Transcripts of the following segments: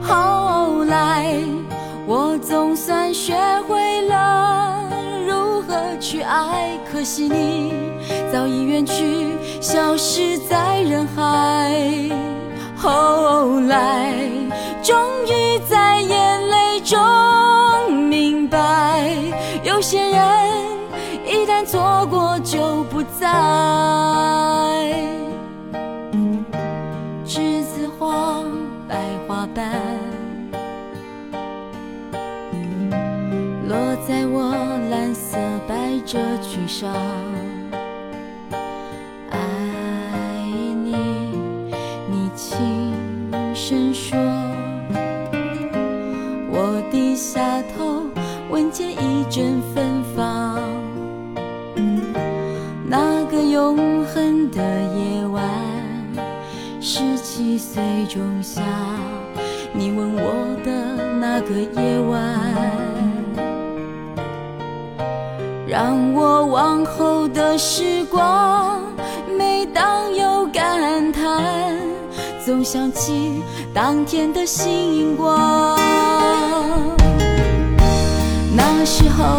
后来，我总算学会了如何去爱，可惜你早已远去，消失在人海。后来，终于在有些人一旦错过就不再。栀子花，白花瓣，落在我蓝色百褶裙上。永恒的夜晚。十七岁仲夏，你吻我的那个夜晚，让我往后的时光，每当有感叹，总想起当天的星光。那时候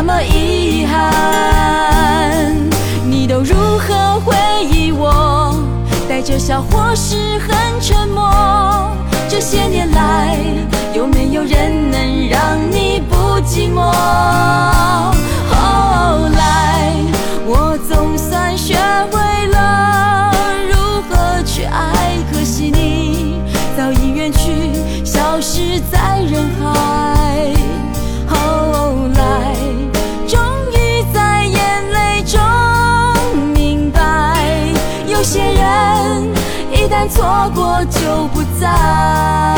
那么遗憾。你都如何回忆我？带着笑或是很沉默。这些年来，有没有人能让你不寂寞？后来，我总算学会了如何去爱，可惜你早已远去，消失在人海。错过就不再。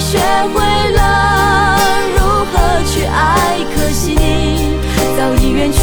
学会了如何去爱，可惜你早已远去，